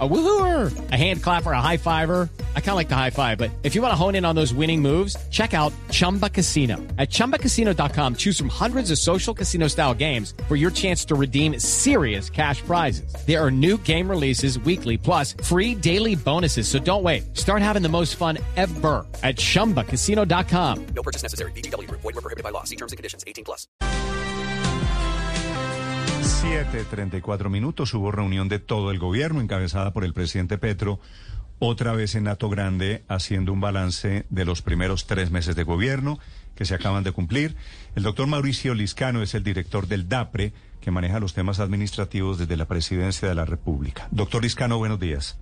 A woohooer, a hand clapper, a high fiver. I kind of like the high five, but if you want to hone in on those winning moves, check out Chumba Casino. At ChumbaCasino.com, choose from hundreds of social casino style games for your chance to redeem serious cash prizes. There are new game releases weekly, plus free daily bonuses. So don't wait. Start having the most fun ever at ChumbaCasino.com. No purchase necessary. BGW. Void were prohibited by law. See terms and conditions. 18 plus. 7.34 minutos. Hubo reunión de todo el gobierno encabezada por el presidente Petro. Otra vez en Nato Grande haciendo un balance de los primeros tres meses de gobierno que se acaban de cumplir. El doctor Mauricio Liscano es el director del DAPRE que maneja los temas administrativos desde la presidencia de la República. Doctor Liscano, buenos días.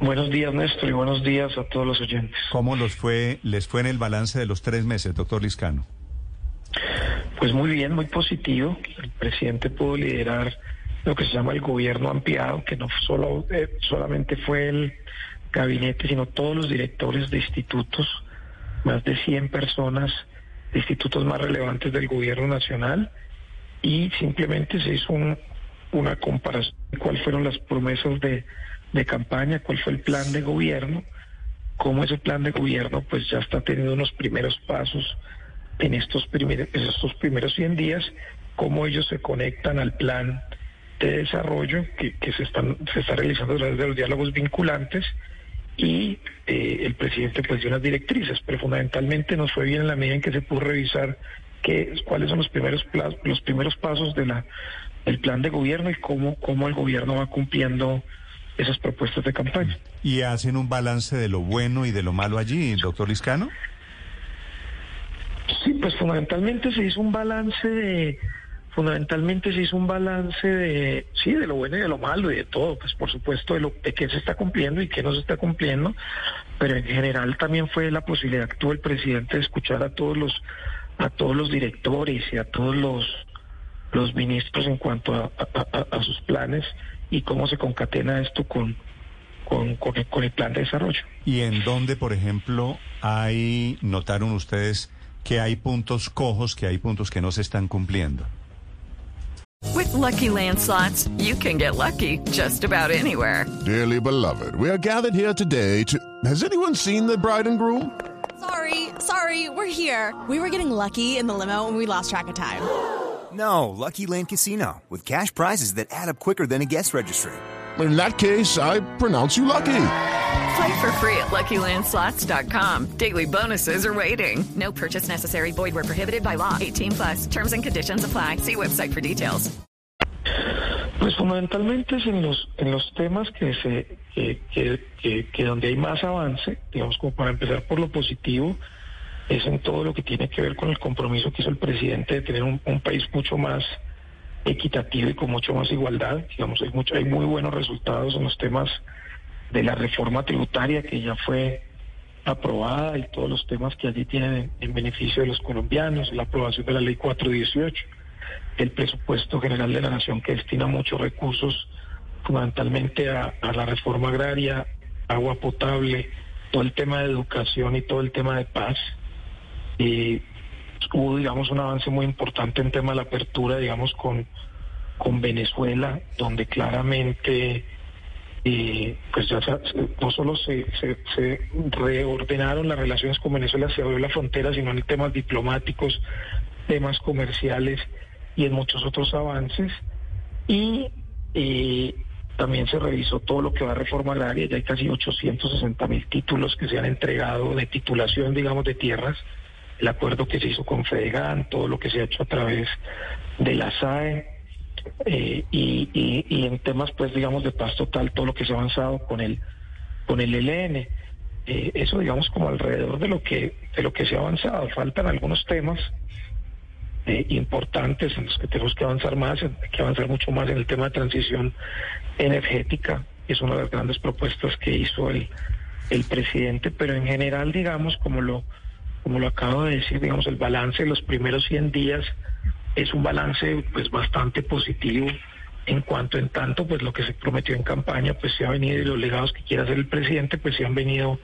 Buenos días, Néstor, y buenos días a todos los oyentes. ¿Cómo los fue, les fue en el balance de los tres meses, doctor Liscano? Pues muy bien, muy positivo. El presidente pudo liderar lo que se llama el gobierno ampliado, que no solo eh, solamente fue el gabinete, sino todos los directores de institutos, más de 100 personas de institutos más relevantes del gobierno nacional, y simplemente se hizo un- una comparación de cuáles fueron las promesas de, de campaña, cuál fue el plan de gobierno, cómo ese plan de gobierno pues ya está teniendo unos primeros pasos en estos estos primeros 100 días, cómo ellos se conectan al plan de desarrollo que, que se, están, se está realizando a través de los diálogos vinculantes y eh, el presidente pues dio unas directrices, pero fundamentalmente nos fue bien en la medida en que se pudo revisar qué, cuáles son los primeros los primeros pasos de la del plan de gobierno y cómo, cómo el gobierno va cumpliendo esas propuestas de campaña. ¿Y hacen un balance de lo bueno y de lo malo allí, doctor Liscano? Pues fundamentalmente se hizo un balance de, fundamentalmente se hizo un balance de, sí, de lo bueno y de lo malo y de todo, pues por supuesto de lo de qué se está cumpliendo y qué no se está cumpliendo, pero en general también fue la posibilidad que tuvo el presidente de escuchar a todos los, a todos los directores y a todos los, los ministros en cuanto a- a sus planes y cómo se concatena esto con, con, con el- con el plan de desarrollo. ¿Y en dónde, por ejemplo, hay, notaron ustedes que hay puntos cojos, que hay puntos que no se están cumpliendo? With Lucky Land slots, you can get lucky just about anywhere. Dearly beloved, we are gathered here today to. Has anyone seen the bride and groom? Sorry, sorry, we're here. We were getting lucky in the limo and we lost track of time. No, Lucky Land Casino, with cash prizes that add up quicker than a guest registry. In that case, I pronounce you lucky. Play for free at LuckyLandSlots.com. Daily bonuses are waiting. No purchase necessary. Void where prohibited by law. 18 plus. Terms and conditions apply. See website for details. Pues fundamentalmente es en los en los temas que se que, que, que- que donde hay más avance, digamos como para empezar por lo positivo, es en todo lo que tiene que ver con el compromiso que hizo el presidente de tener un, un país mucho más equitativo y con mucho más igualdad. Digamos, hay mucho, hay muy buenos resultados en los temas de la reforma tributaria que ya fue aprobada y todos los temas que allí tienen en, en beneficio de los colombianos, la aprobación de la ley 418 el presupuesto general de la nación que destina muchos recursos fundamentalmente a, a la reforma agraria, agua potable, todo el tema de educación y todo el tema de paz. Y hubo, digamos, un avance muy importante en tema de la apertura, digamos, con, con Venezuela, donde claramente eh, pues ya no solo se, reordenaron las relaciones con Venezuela, se abrió la frontera, sino en temas diplomáticos, temas comerciales y en muchos otros avances. Y también se revisó todo lo que va a reforma agraria, ya hay casi 860 mil títulos que se han entregado de titulación, digamos, de tierras, el acuerdo que se hizo con Fedegan, todo lo que se ha hecho a través de la SAE, eh, y, y- y en temas, pues, digamos, de paz total, todo lo que se ha avanzado con el, con el ELN. Eh, eso, digamos, como alrededor de lo que, de lo que se ha avanzado. Faltan algunos temas eh, importantes en los que tenemos que avanzar más, hay que avanzar mucho más en el tema de transición energética, es una de las grandes propuestas que hizo el, el presidente, pero en general, digamos, como lo, como lo acabo de decir, digamos, el balance de los primeros 100 días es un balance pues bastante positivo en cuanto en tanto pues lo que se prometió en campaña pues se ha venido y los legados que quiere hacer el presidente pues se han venido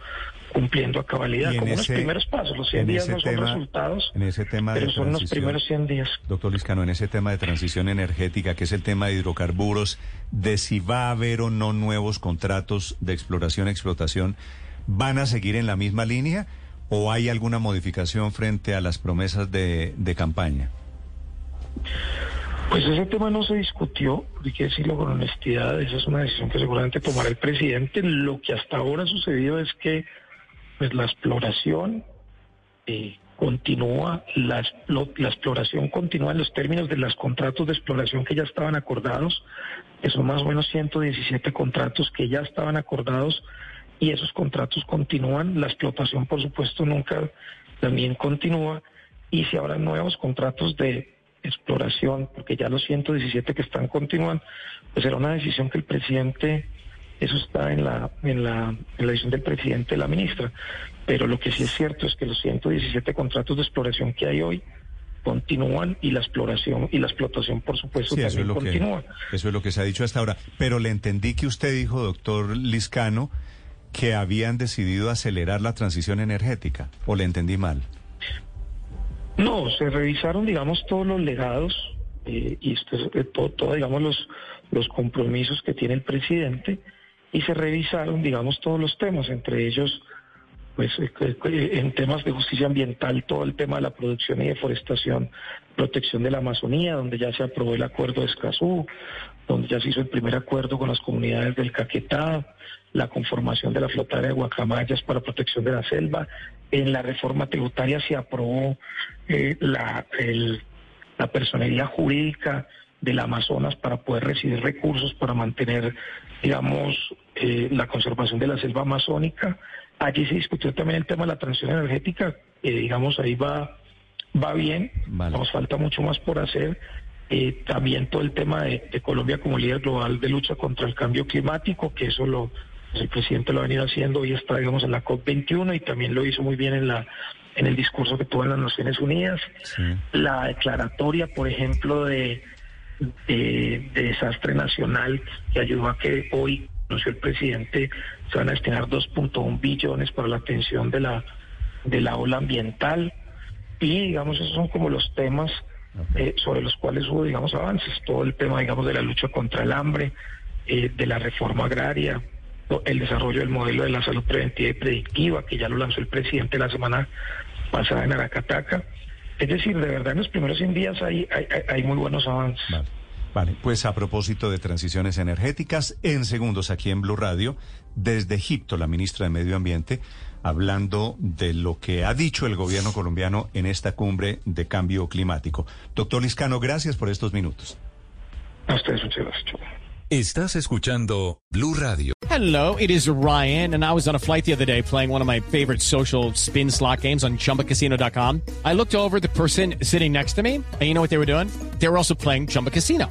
cumpliendo a cabalidad, como unos ese- primeros pasos. Los 100 en días no son tema- resultados, en ese tema de pero son los primeros 100 días. Doctor Liscano, en ese tema de transición energética, que es el tema de hidrocarburos, de si va a haber o no nuevos contratos de exploración explotación, ¿van a seguir en la misma línea o hay alguna modificación frente a las promesas de, de campaña? Pues ese tema no se discutió, hay que decirlo con honestidad, esa es una decisión que seguramente tomará el presidente. Lo que hasta ahora ha sucedido es que pues la exploración eh, continúa, la, explo- la exploración continúa en los términos de los contratos de exploración que ya estaban acordados, que son más o menos 117 contratos que ya estaban acordados y esos contratos continúan, la explotación por supuesto nunca también continúa y si habrá nuevos contratos de exploración, porque ya los 117 que están continúan, pues será una decisión que el presidente, eso está en la, en la, en la decisión del presidente y la ministra, pero lo que sí es cierto es que los 117 contratos de exploración que hay hoy continúan y la exploración y la explotación por supuesto Sí, eso es, también que, continúa. eso es lo que se ha dicho hasta ahora. Pero le entendí que usted dijo, doctor Liscano, que habían decidido acelerar la transición energética, o le entendí mal. No, se revisaron, digamos, todos los legados eh, y eh, todo, todo, digamos, los, los compromisos que tiene el presidente y se revisaron, digamos, todos los temas, entre ellos, pues, eh, eh, en temas de justicia ambiental, todo el tema de la producción y deforestación, protección de la Amazonía, donde ya se aprobó el acuerdo de Escazú, donde ya se hizo el primer acuerdo con las comunidades del Caquetá, la conformación de la flota de guacamayas para protección de la selva. En la reforma tributaria se aprobó eh, la, el- la personería jurídica del Amazonas para poder recibir recursos para mantener, digamos, eh, la conservación de la selva amazónica. Allí se discutió también el tema de la transición energética, eh, digamos, ahí va, va bien, Vale. nos falta mucho más por hacer. Eh, también todo el tema de, de Colombia como líder global de lucha contra el cambio climático, que eso lo pues, el presidente lo ha venido haciendo, hoy está, digamos, en la COP21 y también lo hizo muy bien en la en el discurso que tuvo en las Naciones Unidas. Sí. La declaratoria, por ejemplo, de, de, de desastre nacional que ayudó a que hoy, anunció el presidente, se van a destinar 2.1 billones para la atención de la, de la ola ambiental. Y, digamos, esos son como los temas eh, sobre los cuales hubo, digamos, avances. Todo el tema, digamos, de la lucha contra el hambre, eh, de la reforma agraria, el desarrollo del modelo de la salud preventiva y predictiva, que ya lo lanzó el presidente la semana pasada en Aracataca. Es decir, de verdad, en los primeros 100 días hay, hay, hay- hay muy buenos avances. Vale. Vale, pues a propósito de transiciones energéticas, en segundos aquí en Blue Radio, desde Egipto, la ministra de Medio Ambiente, hablando de lo que ha dicho el gobierno colombiano en esta cumbre de cambio climático. Doctor Liscano, gracias por estos minutos. A ustedes, muchas gracias. Estás escuchando Blue Radio. Hello, it is Ryan, and I was on a flight the other day playing one of my favorite social spin slot games on chumbacasino.com. I looked over at the person sitting next to me, and you know what they were doing? They were also playing Chumba Casino.